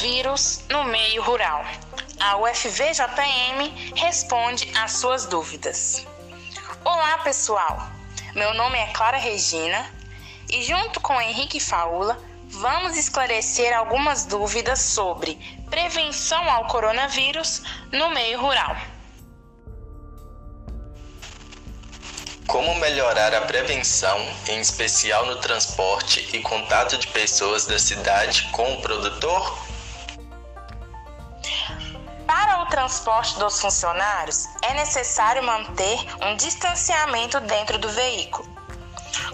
coronavírus no meio rural. A UFVJM responde às suas dúvidas. Olá, pessoal. Meu nome é Clara Regina e junto com Henrique Faula vamos esclarecer algumas dúvidas sobre prevenção ao coronavírus no meio rural. Como melhorar a prevenção, em especial no transporte e contato de pessoas da cidade com o produtor? Para o transporte dos funcionários, é necessário manter um distanciamento dentro do veículo,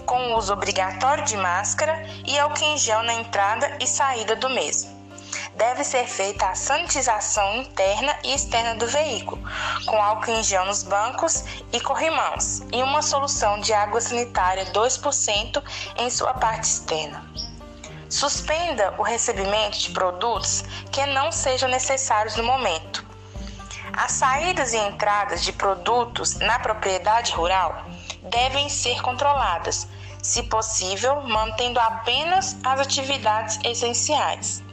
com o uso obrigatório de máscara e álcool em gel na entrada e saída do mesmo deve ser feita a sanitização interna e externa do veículo, com álcool em gel nos bancos e corrimãos, e uma solução de água sanitária 2% em sua parte externa. Suspenda o recebimento de produtos que não sejam necessários no momento. As saídas e entradas de produtos na propriedade rural devem ser controladas, se possível, mantendo apenas as atividades essenciais.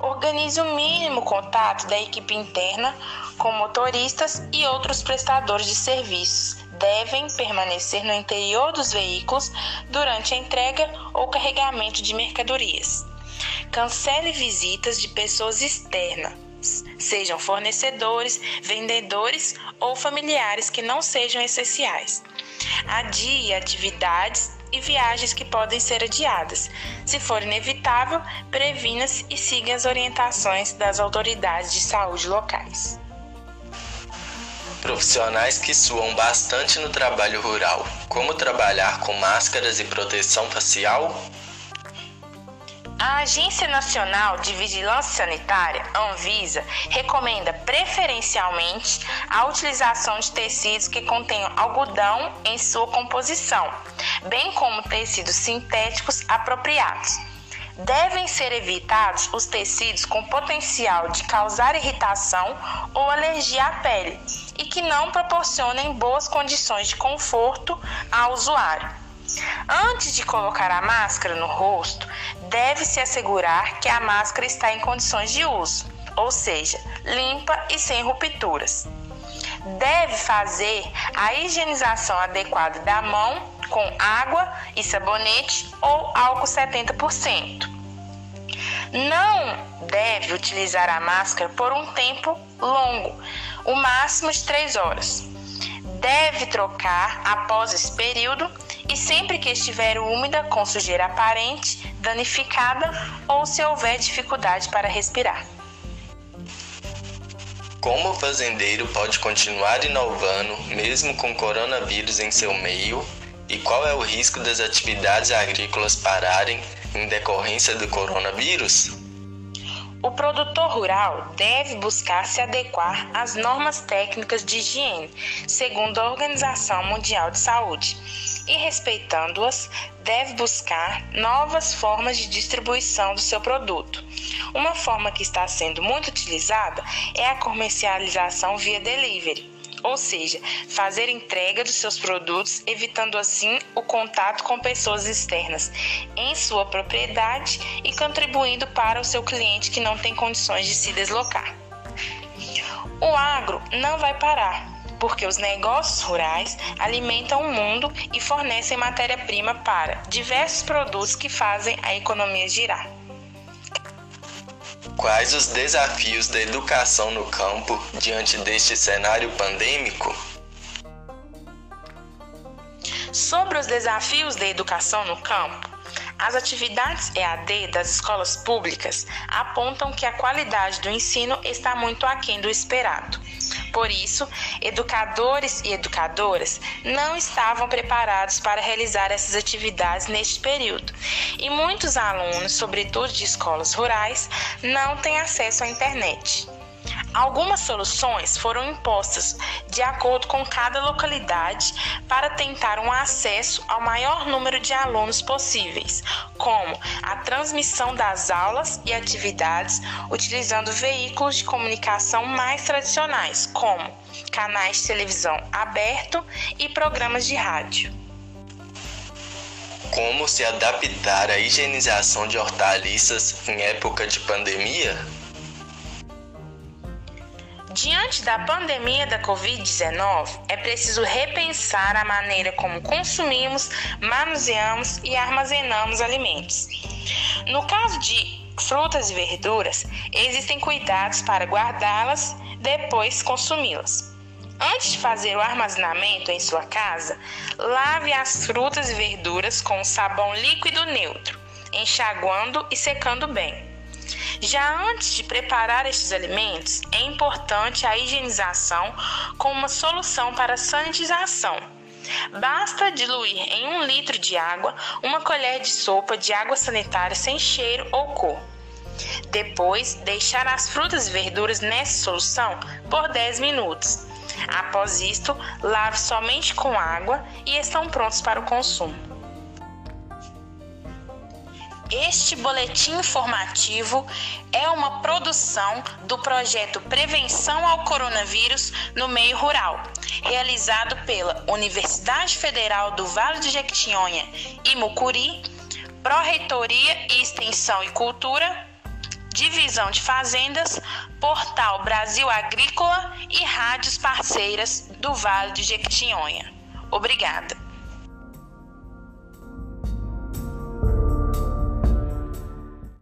Organize o mínimo contato da equipe interna com motoristas e outros prestadores de serviços. Devem permanecer no interior dos veículos durante a entrega ou carregamento de mercadorias. Cancele visitas de pessoas externas, sejam fornecedores, vendedores ou familiares que não sejam essenciais. Adie atividades e viagens que podem ser adiadas. Se for inevitável, previna-se e siga as orientações das autoridades de saúde locais. Profissionais que suam bastante no trabalho rural. Como trabalhar com máscaras e proteção facial? A Agência Nacional de Vigilância Sanitária, Anvisa, recomenda preferencialmente a utilização de tecidos que contenham algodão em sua composição, bem como tecidos sintéticos apropriados. Devem ser evitados os tecidos com potencial de causar irritação ou alergia à pele e que não proporcionem boas condições de conforto ao usuário. Antes de colocar a máscara no rosto, deve-se assegurar que a máscara está em condições de uso, ou seja, limpa e sem rupturas. Deve fazer a higienização adequada da mão com água e sabonete ou álcool 70%. Não deve utilizar a máscara por um tempo longo, o máximo de 3 horas. Deve trocar após esse período e sempre que estiver úmida, com sujeira aparente, danificada ou se houver dificuldade para respirar. Como o fazendeiro pode continuar inovando mesmo com coronavírus em seu meio? E qual é o risco das atividades agrícolas pararem em decorrência do coronavírus? O produtor rural deve buscar se adequar às normas técnicas de higiene, segundo a Organização Mundial de Saúde, e respeitando-as, deve buscar novas formas de distribuição do seu produto. Uma forma que está sendo muito utilizada é a comercialização via delivery ou seja, fazer entrega dos seus produtos, evitando assim o contato com pessoas externas em sua propriedade e contribuindo para o seu cliente que não tem condições de se deslocar. O agro não vai parar, porque os negócios rurais alimentam o mundo e fornecem matéria-prima para diversos produtos que fazem a economia girar. Quais os desafios da educação no campo diante deste cenário pandêmico? Sobre os desafios da educação no campo, as atividades EAD das escolas públicas apontam que a qualidade do ensino está muito aquém do esperado. Por isso, educadores e educadoras não estavam preparados para realizar essas atividades neste período, e muitos alunos, sobretudo de escolas rurais, não têm acesso à internet. Algumas soluções foram impostas de acordo com cada localidade para tentar um acesso ao maior número de alunos possíveis, como a transmissão das aulas e atividades utilizando veículos de comunicação mais tradicionais, como canais de televisão aberto e programas de rádio. como se adaptar à higienização de hortaliças em época de pandemia? Diante da pandemia da Covid-19, é preciso repensar a maneira como consumimos, manuseamos e armazenamos alimentos. No caso de frutas e verduras, existem cuidados para guardá-las depois consumi-las. Antes de fazer o armazenamento em sua casa, lave as frutas e verduras com sabão líquido neutro, enxaguando e secando bem. Já antes de preparar estes alimentos, é importante a higienização com uma solução para sanitização. Basta diluir em um litro de água uma colher de sopa de água sanitária sem cheiro ou cor. Depois, deixar as frutas e verduras nessa solução por 10 minutos. Após isto, lave somente com água e estão prontos para o consumo. Este boletim informativo é uma produção do projeto Prevenção ao Coronavírus no Meio Rural, realizado pela Universidade Federal do Vale do Jequitinhonha e Mucuri, Pró-Reitoria e Extensão e Cultura, Divisão de Fazendas, Portal Brasil Agrícola e rádios parceiras do Vale do Jequitinhonha. Obrigada.